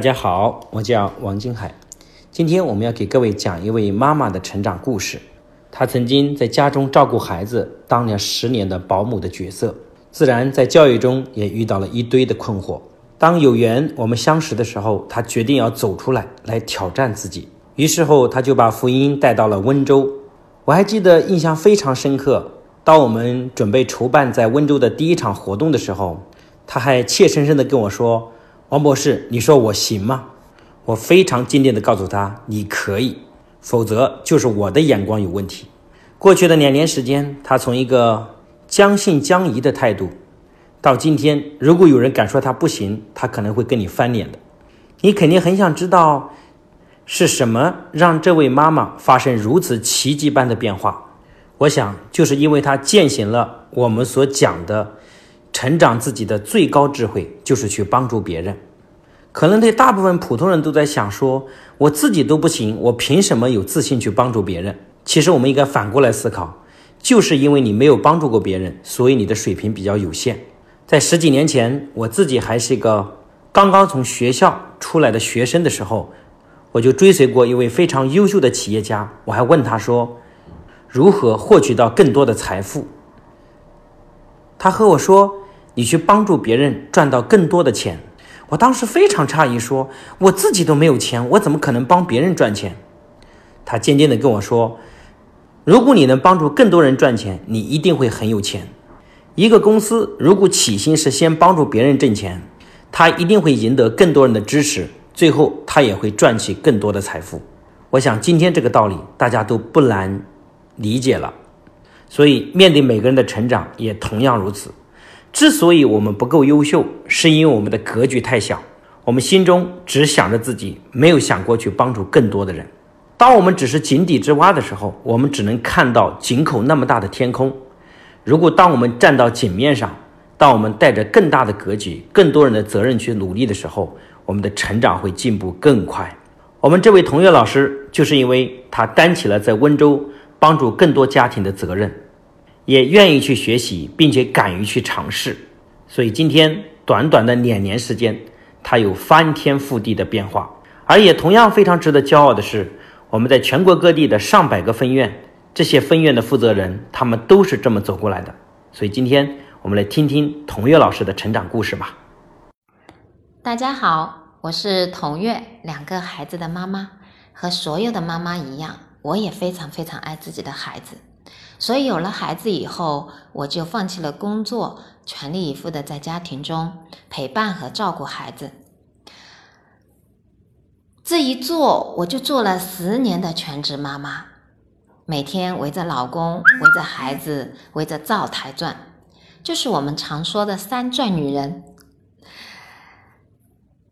大家好，我叫王金海。今天我们要给各位讲一位妈妈的成长故事。她曾经在家中照顾孩子，当了十年的保姆的角色，自然在教育中也遇到了一堆的困惑。当有缘我们相识的时候，她决定要走出来，来挑战自己。于是后，她就把福音带到了温州。我还记得印象非常深刻。当我们准备筹办在温州的第一场活动的时候，她还怯生生地跟我说。王博士，你说我行吗？我非常坚定地告诉他：“你可以，否则就是我的眼光有问题。”过去的两年时间，他从一个将信将疑的态度，到今天，如果有人敢说他不行，他可能会跟你翻脸的。你肯定很想知道，是什么让这位妈妈发生如此奇迹般的变化？我想，就是因为她践行了我们所讲的。成长自己的最高智慧就是去帮助别人。可能对大部分普通人都在想说，我自己都不行，我凭什么有自信去帮助别人？其实我们应该反过来思考，就是因为你没有帮助过别人，所以你的水平比较有限。在十几年前，我自己还是一个刚刚从学校出来的学生的时候，我就追随过一位非常优秀的企业家，我还问他说，如何获取到更多的财富？他和我说。你去帮助别人赚到更多的钱，我当时非常诧异，说我自己都没有钱，我怎么可能帮别人赚钱？他坚定地跟我说，如果你能帮助更多人赚钱，你一定会很有钱。一个公司如果起心是先帮助别人挣钱，他一定会赢得更多人的支持，最后他也会赚取更多的财富。我想今天这个道理大家都不难理解了，所以面对每个人的成长也同样如此。之所以我们不够优秀，是因为我们的格局太小，我们心中只想着自己，没有想过去帮助更多的人。当我们只是井底之蛙的时候，我们只能看到井口那么大的天空。如果当我们站到井面上，当我们带着更大的格局、更多人的责任去努力的时候，我们的成长会进步更快。我们这位同学老师，就是因为他担起了在温州帮助更多家庭的责任。也愿意去学习，并且敢于去尝试，所以今天短短的两年时间，他有翻天覆地的变化。而也同样非常值得骄傲的是，我们在全国各地的上百个分院，这些分院的负责人，他们都是这么走过来的。所以今天我们来听听童月老师的成长故事吧。大家好，我是童月，两个孩子的妈妈，和所有的妈妈一样，我也非常非常爱自己的孩子。所以有了孩子以后，我就放弃了工作，全力以赴的在家庭中陪伴和照顾孩子。这一做，我就做了十年的全职妈妈，每天围着老公、围着孩子、围着灶台转，就是我们常说的“三转女人”。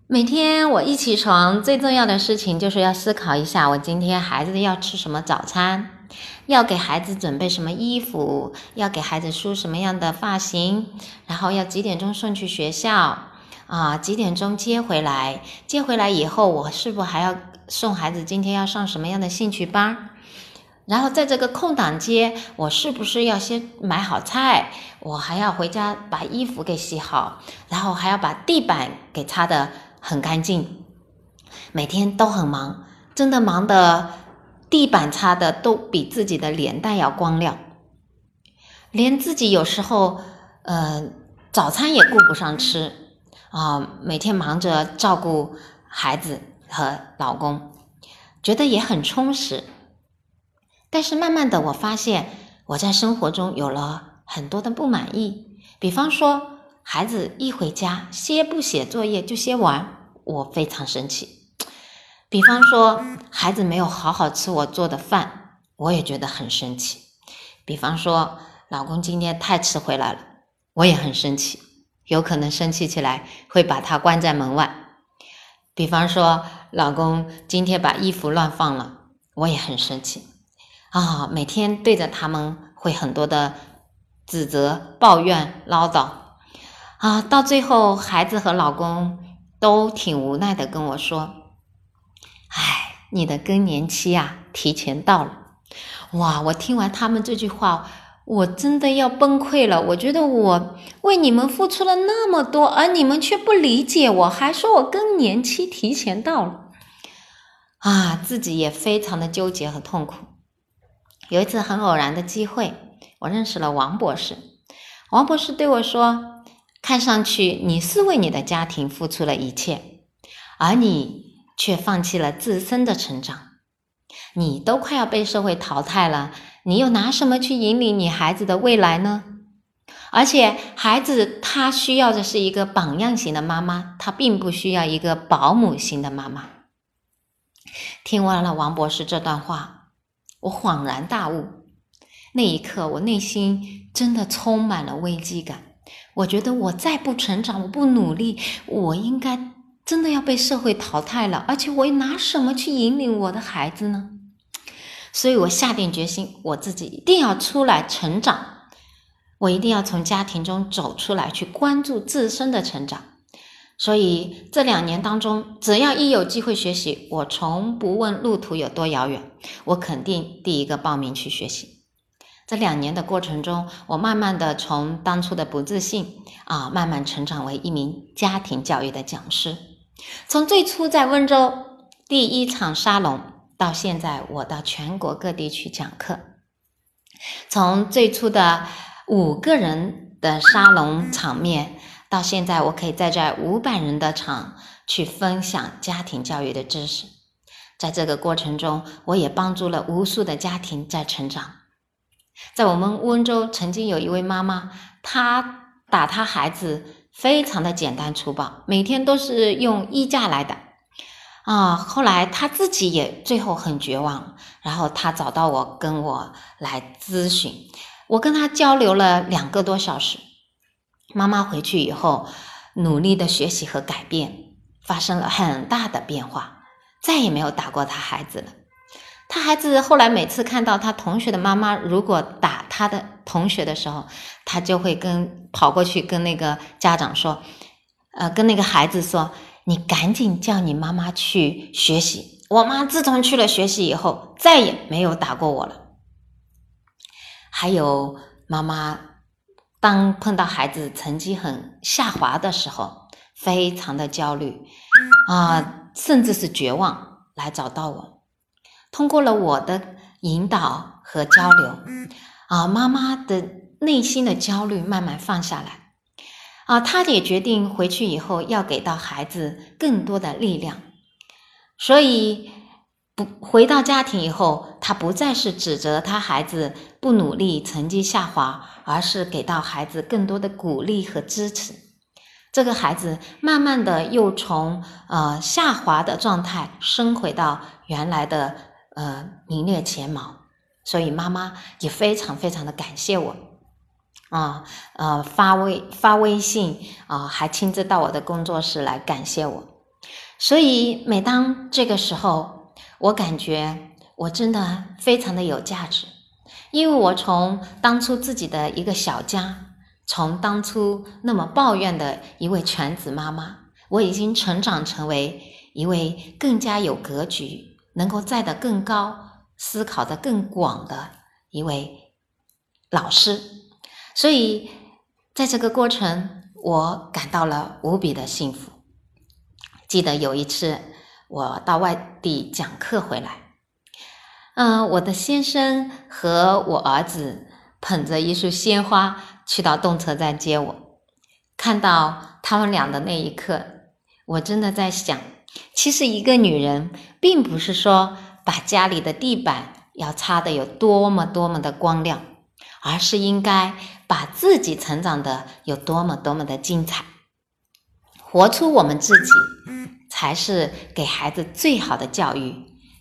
每天我一起床，最重要的事情就是要思考一下，我今天孩子要吃什么早餐。要给孩子准备什么衣服？要给孩子梳什么样的发型？然后要几点钟送去学校？啊，几点钟接回来？接回来以后，我是否还要送孩子今天要上什么样的兴趣班？然后在这个空档接，我是不是要先买好菜？我还要回家把衣服给洗好，然后还要把地板给擦得很干净。每天都很忙，真的忙的。地板擦的都比自己的脸蛋要光亮，连自己有时候，呃，早餐也顾不上吃啊，每天忙着照顾孩子和老公，觉得也很充实。但是慢慢的，我发现我在生活中有了很多的不满意，比方说，孩子一回家歇不写作业就歇玩，我非常生气。比方说，孩子没有好好吃我做的饭，我也觉得很生气。比方说，老公今天太迟回来了，我也很生气，有可能生气起来会把他关在门外。比方说，老公今天把衣服乱放了，我也很生气。啊，每天对着他们会很多的指责、抱怨、唠叨。啊，到最后，孩子和老公都挺无奈的跟我说。哎，你的更年期啊，提前到了！哇，我听完他们这句话，我真的要崩溃了。我觉得我为你们付出了那么多，而你们却不理解我，还说我更年期提前到了，啊，自己也非常的纠结和痛苦。有一次很偶然的机会，我认识了王博士。王博士对我说：“看上去你是为你的家庭付出了一切，而你却放弃了自身的成长。你都快要被社会淘汰了。”你又拿什么去引领你孩子的未来呢？而且，孩子他需要的是一个榜样型的妈妈，他并不需要一个保姆型的妈妈。听完了王博士这段话，我恍然大悟。那一刻，我内心真的充满了危机感。我觉得我再不成长，我不努力，我应该真的要被社会淘汰了。而且，我又拿什么去引领我的孩子呢？所以我下定决心，我自己一定要出来成长，我一定要从家庭中走出来，去关注自身的成长。所以这两年当中，只要一有机会学习，我从不问路途有多遥远，我肯定第一个报名去学习。这两年的过程中，我慢慢的从当初的不自信啊，慢慢成长为一名家庭教育的讲师。从最初在温州第一场沙龙。到现在，我到全国各地去讲课。从最初的五个人的沙龙场面，到现在我可以在这五百人的场去分享家庭教育的知识。在这个过程中，我也帮助了无数的家庭在成长。在我们温州，曾经有一位妈妈，她打她孩子非常的简单粗暴，每天都是用衣架来的。啊，后来他自己也最后很绝望，然后他找到我，跟我来咨询。我跟他交流了两个多小时。妈妈回去以后，努力的学习和改变，发生了很大的变化，再也没有打过他孩子了。他孩子后来每次看到他同学的妈妈如果打他的同学的时候，他就会跟跑过去跟那个家长说，呃，跟那个孩子说。你赶紧叫你妈妈去学习。我妈自从去了学习以后，再也没有打过我了。还有妈妈，当碰到孩子成绩很下滑的时候，非常的焦虑啊，甚至是绝望，来找到我。通过了我的引导和交流，啊，妈妈的内心的焦虑慢慢放下来。啊，他也决定回去以后要给到孩子更多的力量，所以不回到家庭以后，他不再是指责他孩子不努力、成绩下滑，而是给到孩子更多的鼓励和支持。这个孩子慢慢的又从呃下滑的状态升回到原来的呃名列前茅，所以妈妈也非常非常的感谢我。啊，呃，发微发微信啊，还亲自到我的工作室来感谢我。所以每当这个时候，我感觉我真的非常的有价值，因为我从当初自己的一个小家，从当初那么抱怨的一位全职妈妈，我已经成长成为一位更加有格局、能够站得更高、思考的更广的一位老师。所以，在这个过程，我感到了无比的幸福。记得有一次，我到外地讲课回来，嗯，我的先生和我儿子捧着一束鲜花去到动车站接我。看到他们俩的那一刻，我真的在想，其实一个女人，并不是说把家里的地板要擦得有多么多么的光亮。而是应该把自己成长的有多么多么的精彩，活出我们自己，才是给孩子最好的教育，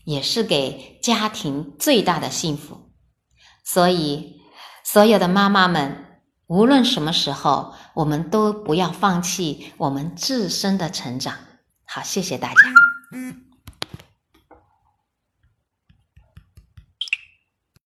也是给家庭最大的幸福。所以，所有的妈妈们，无论什么时候，我们都不要放弃我们自身的成长。好，谢谢大家。